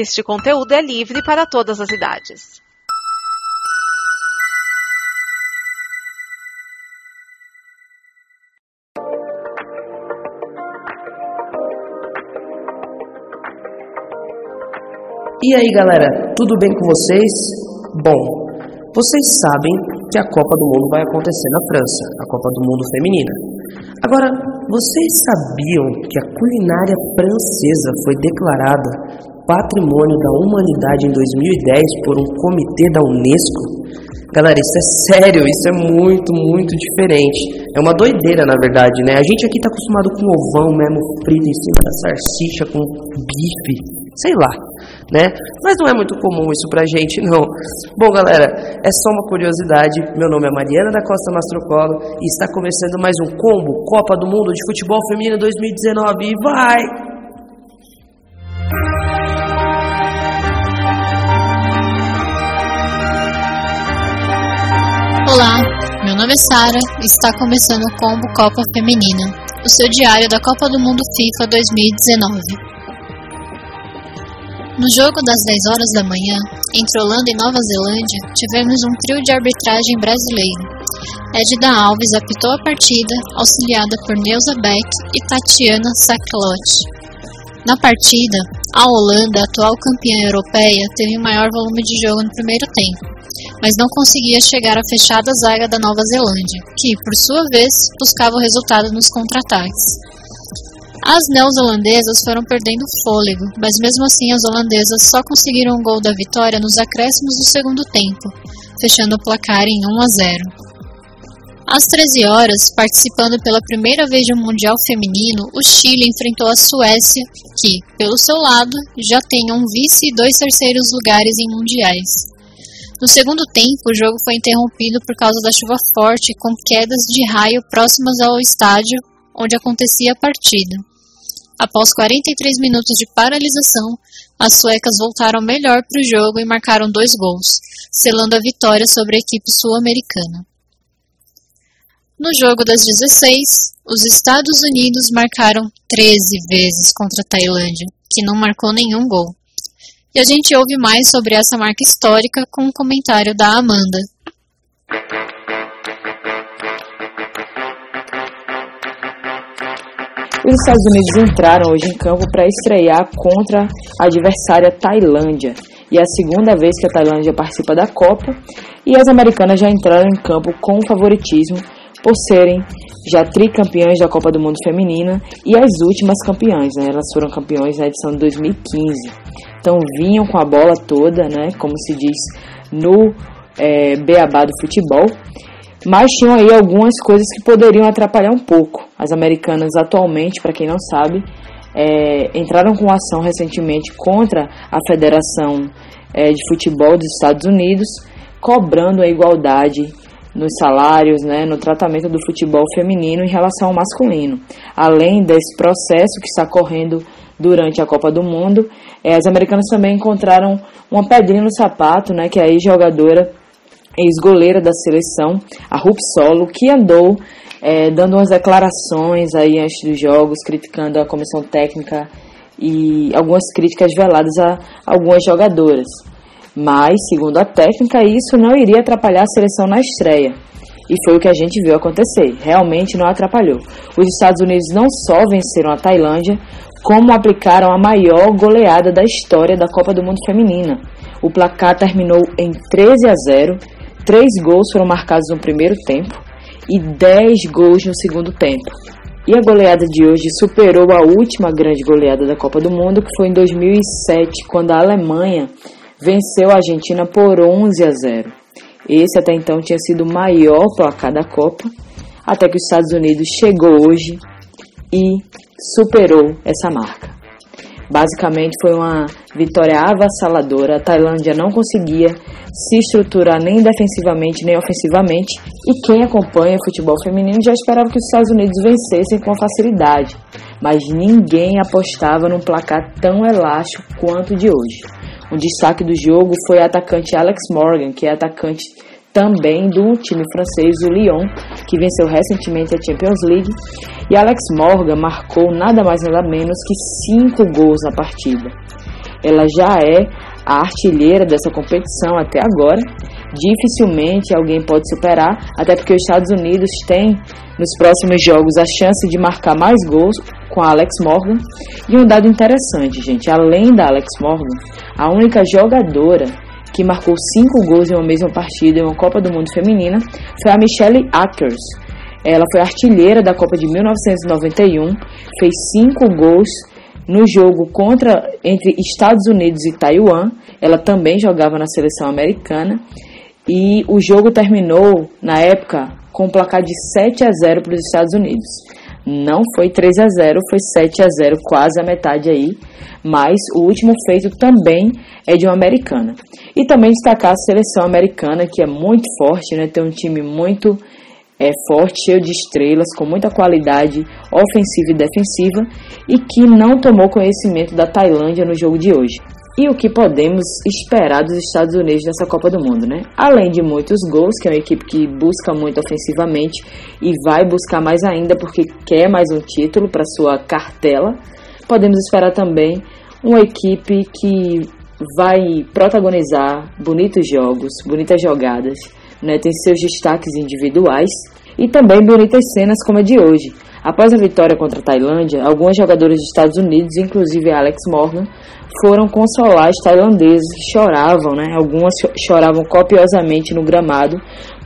Este conteúdo é livre para todas as idades. E aí galera, tudo bem com vocês? Bom, vocês sabem que a Copa do Mundo vai acontecer na França, a Copa do Mundo Feminina. Agora, vocês sabiam que a culinária francesa foi declarada Patrimônio da Humanidade em 2010 por um comitê da Unesco? Galera, isso é sério, isso é muito, muito diferente. É uma doideira, na verdade, né? A gente aqui tá acostumado com ovão mesmo frito em cima da salsicha, com bife, sei lá né? Mas não é muito comum isso pra gente, não. Bom, galera, é só uma curiosidade. Meu nome é Mariana da Costa Mastrocolo e está começando mais um combo Copa do Mundo de Futebol Feminino 2019. E vai! Olá, meu nome é Sara e está começando o Combo Copa Feminina, o seu diário da Copa do Mundo FIFA 2019. No jogo das 10 horas da manhã, entre Holanda e Nova Zelândia, tivemos um trio de arbitragem brasileiro. Edda Alves apitou a partida, auxiliada por Neuza Beck e Tatiana Saklotti. Na partida, a Holanda, atual campeã europeia, teve maior volume de jogo no primeiro tempo, mas não conseguia chegar à fechada zaga da Nova Zelândia, que, por sua vez, buscava o resultado nos contra-ataques. As neozelandesas foram perdendo fôlego, mas mesmo assim as holandesas só conseguiram o gol da vitória nos acréscimos do segundo tempo, fechando o placar em 1 a 0. Às 13 horas, participando pela primeira vez de um Mundial Feminino, o Chile enfrentou a Suécia, que, pelo seu lado, já tem um vice e dois terceiros lugares em mundiais. No segundo tempo, o jogo foi interrompido por causa da chuva forte, com quedas de raio próximas ao estádio onde acontecia a partida. Após 43 minutos de paralisação, as suecas voltaram melhor para o jogo e marcaram dois gols, selando a vitória sobre a equipe sul-americana. No jogo das 16, os Estados Unidos marcaram 13 vezes contra a Tailândia, que não marcou nenhum gol. E a gente ouve mais sobre essa marca histórica com um comentário da Amanda. Os Estados Unidos entraram hoje em campo para estrear contra a adversária Tailândia. E é a segunda vez que a Tailândia participa da Copa. E as americanas já entraram em campo com favoritismo por serem já tricampeãs da Copa do Mundo Feminina e as últimas campeãs, né? Elas foram campeãs na edição de 2015. Então vinham com a bola toda, né? Como se diz no é, beabá do futebol mas tinham aí algumas coisas que poderiam atrapalhar um pouco. As americanas atualmente, para quem não sabe, é, entraram com ação recentemente contra a Federação é, de Futebol dos Estados Unidos, cobrando a igualdade nos salários, né, no tratamento do futebol feminino em relação ao masculino. Além desse processo que está correndo durante a Copa do Mundo, é, as americanas também encontraram uma pedrinha no sapato, né, que é a jogadora ex-goleira da seleção, a Rup Solo, que andou é, dando umas declarações aí antes dos jogos, criticando a comissão técnica e algumas críticas veladas a algumas jogadoras. Mas, segundo a técnica, isso não iria atrapalhar a seleção na estreia. E foi o que a gente viu acontecer. Realmente não atrapalhou. Os Estados Unidos não só venceram a Tailândia, como aplicaram a maior goleada da história da Copa do Mundo Feminina. O placar terminou em 13 a 0 Três gols foram marcados no primeiro tempo e dez gols no segundo tempo. E a goleada de hoje superou a última grande goleada da Copa do Mundo, que foi em 2007, quando a Alemanha venceu a Argentina por 11 a 0. Esse até então tinha sido o maior placar da Copa, até que os Estados Unidos chegou hoje e superou essa marca. Basicamente foi uma vitória avassaladora. A Tailândia não conseguia se estruturar nem defensivamente nem ofensivamente. E quem acompanha o futebol feminino já esperava que os Estados Unidos vencessem com facilidade. Mas ninguém apostava num placar tão elástico quanto o de hoje. Um destaque do jogo foi a atacante Alex Morgan, que é atacante também do time francês, o Lyon, que venceu recentemente a Champions League. E Alex Morgan marcou nada mais nada menos que cinco gols na partida. ela já é a artilheira dessa competição até agora. Dificilmente alguém pode superar, até porque os Estados Unidos têm nos próximos jogos a chance de marcar mais gols com a Alex Morgan. E um dado interessante, gente, além da Alex Morgan, a única jogadora que marcou cinco gols em uma mesma partida em uma Copa do Mundo Feminina foi a Michelle Akers. Ela foi artilheira da Copa de 1991, fez cinco gols no jogo contra entre Estados Unidos e Taiwan. Ela também jogava na seleção americana e o jogo terminou na época com um placar de 7 a 0 para os Estados Unidos. Não foi 3 a 0, foi 7 a 0, quase a metade aí, mas o último feito também é de uma americana. E também destacar a seleção americana, que é muito forte, né? Tem um time muito é, forte, cheio de estrelas, com muita qualidade ofensiva e defensiva, e que não tomou conhecimento da Tailândia no jogo de hoje. E o que podemos esperar dos Estados Unidos nessa Copa do Mundo, né? Além de muitos gols, que é uma equipe que busca muito ofensivamente e vai buscar mais ainda porque quer mais um título para sua cartela, podemos esperar também uma equipe que vai protagonizar bonitos jogos, bonitas jogadas, né? Tem seus destaques individuais e também bonitas cenas como a de hoje. Após a vitória contra a Tailândia, alguns jogadores dos Estados Unidos, inclusive Alex Morgan, foram consolar os tailandeses que choravam, né? Algumas choravam copiosamente no gramado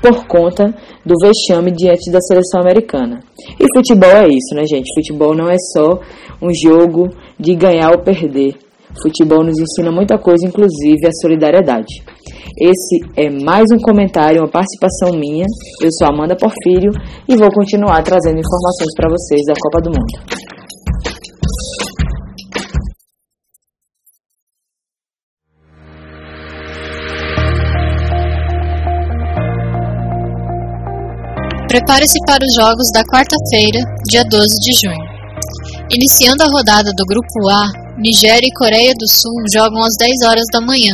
por conta do vexame diante da seleção americana. E futebol é isso, né, gente? Futebol não é só um jogo de ganhar ou perder. Futebol nos ensina muita coisa, inclusive a solidariedade. Esse é mais um comentário, uma participação minha. Eu sou Amanda Porfírio e vou continuar trazendo informações para vocês da Copa do Mundo. Prepare-se para os jogos da quarta-feira, dia 12 de junho. Iniciando a rodada do Grupo A, Nigéria e Coreia do Sul jogam às 10 horas da manhã.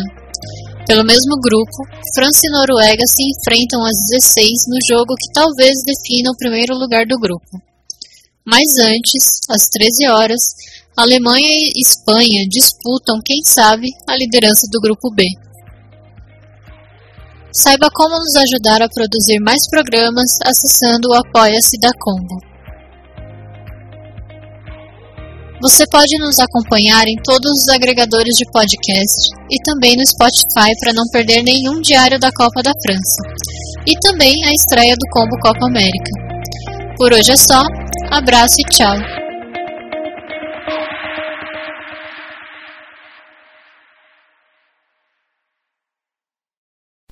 Pelo mesmo grupo, França e Noruega se enfrentam às 16 no jogo que talvez defina o primeiro lugar do grupo. Mais antes, às 13 horas, Alemanha e Espanha disputam, quem sabe, a liderança do grupo B. Saiba como nos ajudar a produzir mais programas acessando o Apoia-se da Combo. Você pode nos acompanhar em todos os agregadores de podcast e também no Spotify para não perder nenhum diário da Copa da França. E também a estreia do Combo Copa América. Por hoje é só, abraço e tchau!